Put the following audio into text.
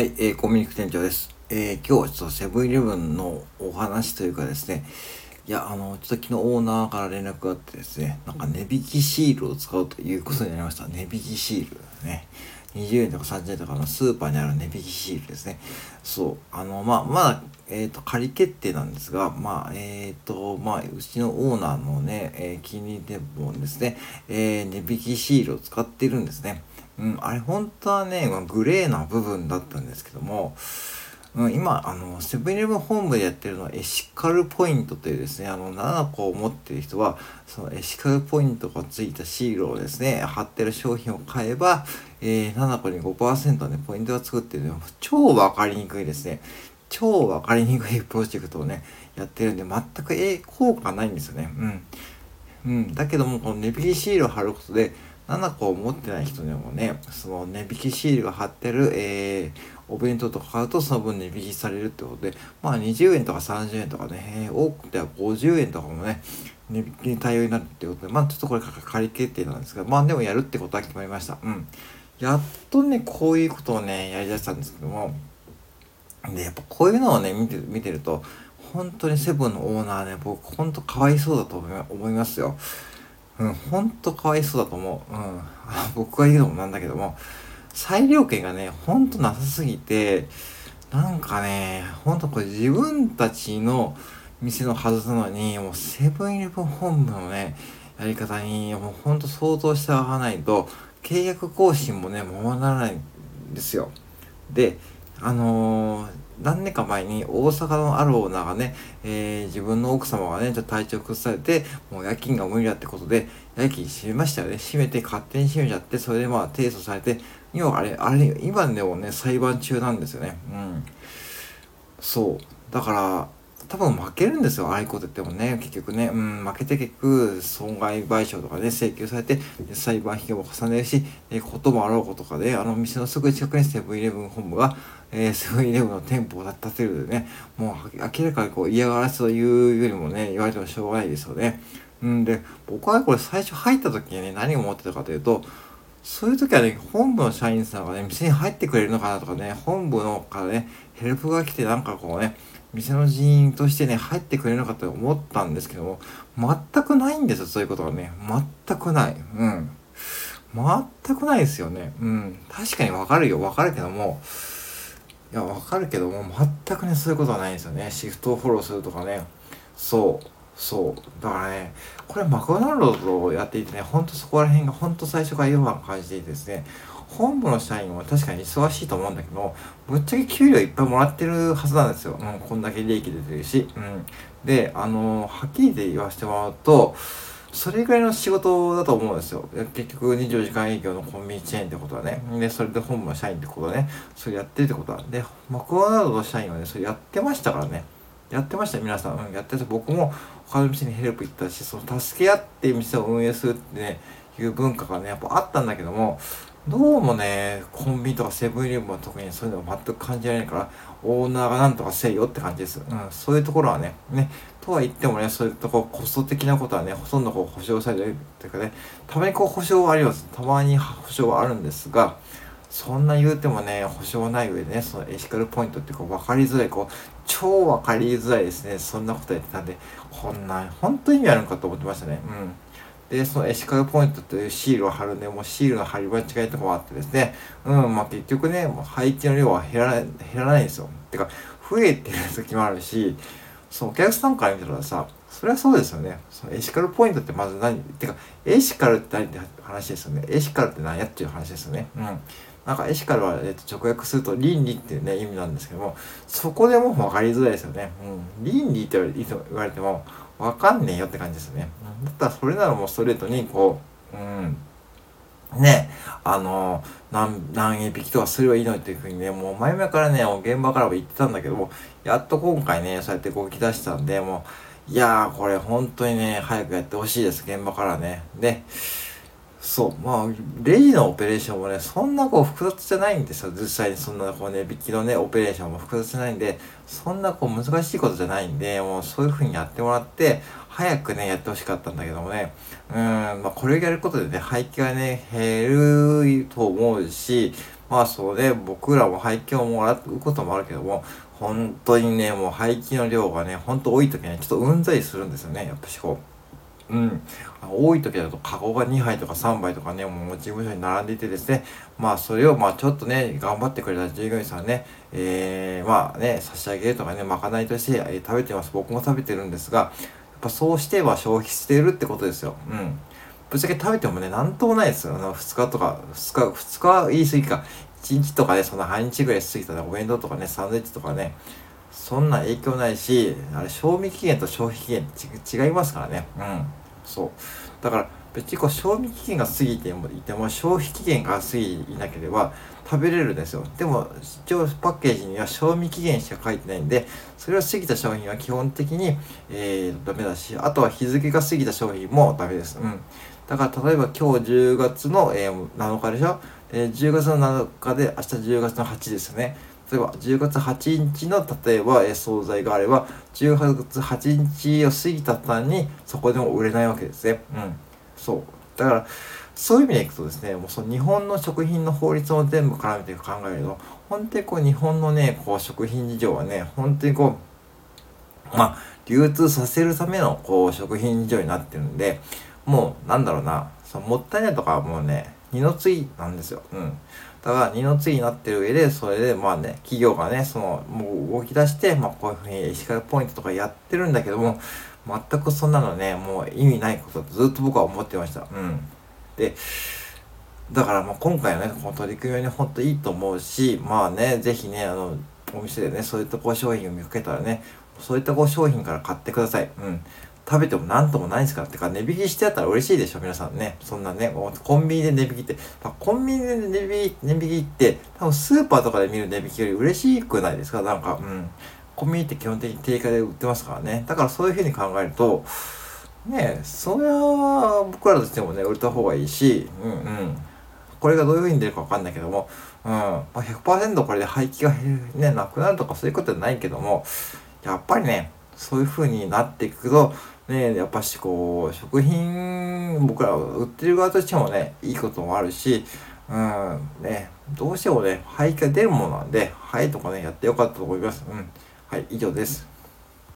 はい、えー、コンビニ店長です。えー、今日はちょっとセブンイレブンのお話というかですね、いや、あの、ちょっと昨日オーナーから連絡があってですね、なんか値引きシールを使うということになりました。値引きシールね。20円とか30円とかのスーパーにある値引きシールですね。そう。あの、まあ、まだ、えっ、ー、と、仮決定なんですが、まあ、えっ、ー、と、まあ、うちのオーナーのね、えー、気に入り店舗ですね、え値引きシールを使っているんですね。うん、あれ本当はね、グレーな部分だったんですけども、うん、今、あの、セブンイレブン本部でやってるのはエシカルポイントというですね、あの、7個を持ってる人は、そのエシカルポイントがついたシールをですね、貼ってる商品を買えば、えー、7個に5%ね、ポイントがつくっていうのは超わかりにくいですね。超わかりにくいプロジェクトをね、やってるんで、全く、えー、効果ないんですよね。うん。うん。だけども、この値引きシールを貼ることで、7個を持ってない人でもね、その値引きシールが貼ってる、えー、お弁当とか買うとその分値引きされるってことで、まあ20円とか30円とかね、多くては50円とかもね、値引きに対応になるってことで、まあちょっとこれ仮決定なんですが、まあでもやるってことは決まりました。うん。やっとね、こういうことをね、やりだしたんですけども、で、やっぱこういうのをね、見て見てると、本当にセブンのオーナーね、僕本当かわいそうだと思いますよ。うん、ほんとかわいそうだと思う。うん。僕が言うのもなんだけども、裁量権がね、ほんとなさすぎて、なんかね、ほんとこれ自分たちの店のはずなのに、もうセブンイレブン本部のね、やり方に、もうほんと想像してわないと、契約更新もね、ままならないんですよ。で、あのー何年か前に大阪のあるオーナーがね、えー、自分の奥様がね、ちょっと体調崩されて、もう夜勤が無理だってことで、夜勤閉めましたよね。閉めて、勝手に閉めちゃって、それでまあ提訴されて、今あれ、あれ、今でもね、裁判中なんですよね。うん。そう。だから、多分負けるんですよ、ああいうこと言ってもね、結局ね、うん、負けて結局、損害賠償とかね、請求されて、裁判費用も重ねるし、えこともあろうことかで、あの店のすぐ近くにセブンイレブン本部が、えー、セブンイレブンの店舗を建てるでね、もう明らかにこう嫌がらせというよりもね、言われてもしょうがないですよね。うんで、僕はこれ最初入った時にね、何を思ってたかというと、そういう時はね、本部の社員さんがね、店に入ってくれるのかなとかね、本部のからね、ヘルプが来てなんかこうね、店の人員としてね、入ってくれるのかと思ったんですけども、全くないんですよ、そういうことがね。全くない。うん。全くないですよね。うん。確かにわかるよ、わかるけども、いや、わかるけども、全くね、そういうことはないんですよね。シフトをフォローするとかね。そう。そう。だからね、これマクドナルドをやっていてね、ほんとそこら辺がほんと最初から違和感感じていてですね、本部の社員は確かに忙しいと思うんだけど、ぶっちゃけ給料いっぱいもらってるはずなんですよ。うん、こんだけ利益出てるし。うん。で、あの、はっきり言わせてもらうと、それぐらいの仕事だと思うんですよ。結局24時間営業のコンビニチェーンってことはね。で、それで本部の社員ってことはね。それやってるってことは。で、マクドナルドの社員はね、それやってましたからね。やってました、皆さん。うん、やってて、僕も他の店にヘルプ行ったし、その助け合って店を運営するってね、いう文化がね、やっぱあったんだけども、どうもね、コンビニとかセブンイレブンは特にそういうのが全く感じられないから、オーナーがなんとかせいよって感じです。うん、そういうところはね、ね、とは言ってもね、そういうとこコスト的なことはね、ほとんどこう保証されるっていうかね、たまにこう保証はあります。たまに保証はあるんですが、そんな言うてもね、保証ない上でね、そのエシカルポイントってこう分かりづらい、こう、超分かりづらいですね。そんなことやってたんで、こんな、本当に意味あるんかと思ってましたね。うん。で、そのエシカルポイントというシールを貼るね、もうシールの貼り間違いとかもあってですね、うん、まあ結局ね、もう廃棄の量は減らない、減らないんですよ。てか、増えてる時もあるし、その、お客さんから見たらさ、それはそうですよね。そのエシカルポイントってまず何てか、エシカルって何って話ですよね。エシカルって何やっていう話ですよね。うん。なんかエシカルは、えっと、直訳すると倫理っていうね、意味なんですけども、そこでも分かりづらいですよね。うん。倫理って言われても、わかんねえよって感じですね。だったらそれならもうストレートにこう、うん、ね、あの、何、何円引きとかすればいいのっていうふうにね、もう前々からね、現場からも言ってたんだけども、やっと今回ね、そうやって動き出したんで、もう、いやー、これ本当にね、早くやってほしいです、現場からね。で、そう、まあ、レジのオペレーションもね、そんなこう複雑じゃないんですよ。実際にそんなこうね、引きのね、オペレーションも複雑じゃないんで、そんなこう難しいことじゃないんで、もうそういう風にやってもらって、早くね、やってほしかったんだけどもね、うん、まあこれをやることでね、廃棄がね、減ると思うし、まあそうね、僕らも廃棄をもらうこともあるけども、本当にね、もう廃棄の量がね、本当多い時はね、ちょっとうんざりするんですよね、やっぱしこう。うん。多い時だとカゴが2杯とか3杯とかね、もう事務所に並んでいてですね、まあそれをまあちょっとね、頑張ってくれた従業員さんね、えー、まあね、差し上げるとかね、まかないとして、えー、食べてます。僕も食べてるんですが、やっぱそうしては消費しているってことですよ。うん。ぶっちゃけ食べてもね、なんともないですよ。あの、2日とか、2日、2日は言い過ぎか。1日とかね、そんな半日ぐらい過ぎたら、お弁当とかね、サンドイッチとかね、そんな影響ないし、あれ、賞味期限と消費期限違いますからね。うん。そう。だから、別にこう、賞味期限が過ぎてもいても、消費期限が過ぎていなければ食べれるんですよ。でも、一応パッケージには賞味期限しか書いてないんで、それを過ぎた商品は基本的に、えー、ダメだし、あとは日付が過ぎた商品もダメです。うん。だから例えば今日10月の、えー、7日でしょ、えー、10月の7日で明日10月の8ですよね。例えば10月8日の例えば、え、惣菜があれば10月8日を過ぎた途端にそこでも売れないわけですね。うん。そう。だからそういう意味でいくとですね、もうその日本の食品の法律を全部絡めて考えると、本当にこう日本のね、こう食品事情はね、本当にこう、まあ、流通させるためのこう食品事情になってるんで、もう、なんだろうな、そのもったいないとかはもうね、二の次なんですよ。うん。だから二の次になってる上で、それでまあね、企業がね、その、もう動き出して、まあこういうふうに石川ポイントとかやってるんだけども、全くそんなのね、もう意味ないことずっと僕は思ってました。うん。で、だからまあ今回のね、この取り組みはね、ほんといいと思うし、まあね、ぜひね、あの、お店でね、そういったこう商品を見かけたらね、そういったこう商品から買ってください。うん。食べてもなんともないんですからっ。てか、値引きしてやったら嬉しいでしょ、皆さんね。そんなね、コンビニで値引きって、コンビニで値引き、値引きって、多分スーパーとかで見る値引きより嬉しくないですか？なんか、うん。コンビニって基本的に定価で売ってますからね。だからそういうふうに考えると、ねえそれは僕らとしてもね、売れた方がいいし、うんうん。これがどういうふうに出るかわかんないけども、うん。まあ、100%これで廃棄がね、なくなるとかそういうことはないけども、やっぱりね、そういう風になっていくと、ね、やっぱしこう、食品、僕ら売ってる側としてもね、いいこともあるし、うん、ね、どうしてもね、廃棄が出るものなんで、はいとかね、やってよかったと思います。うん。はい、以上です。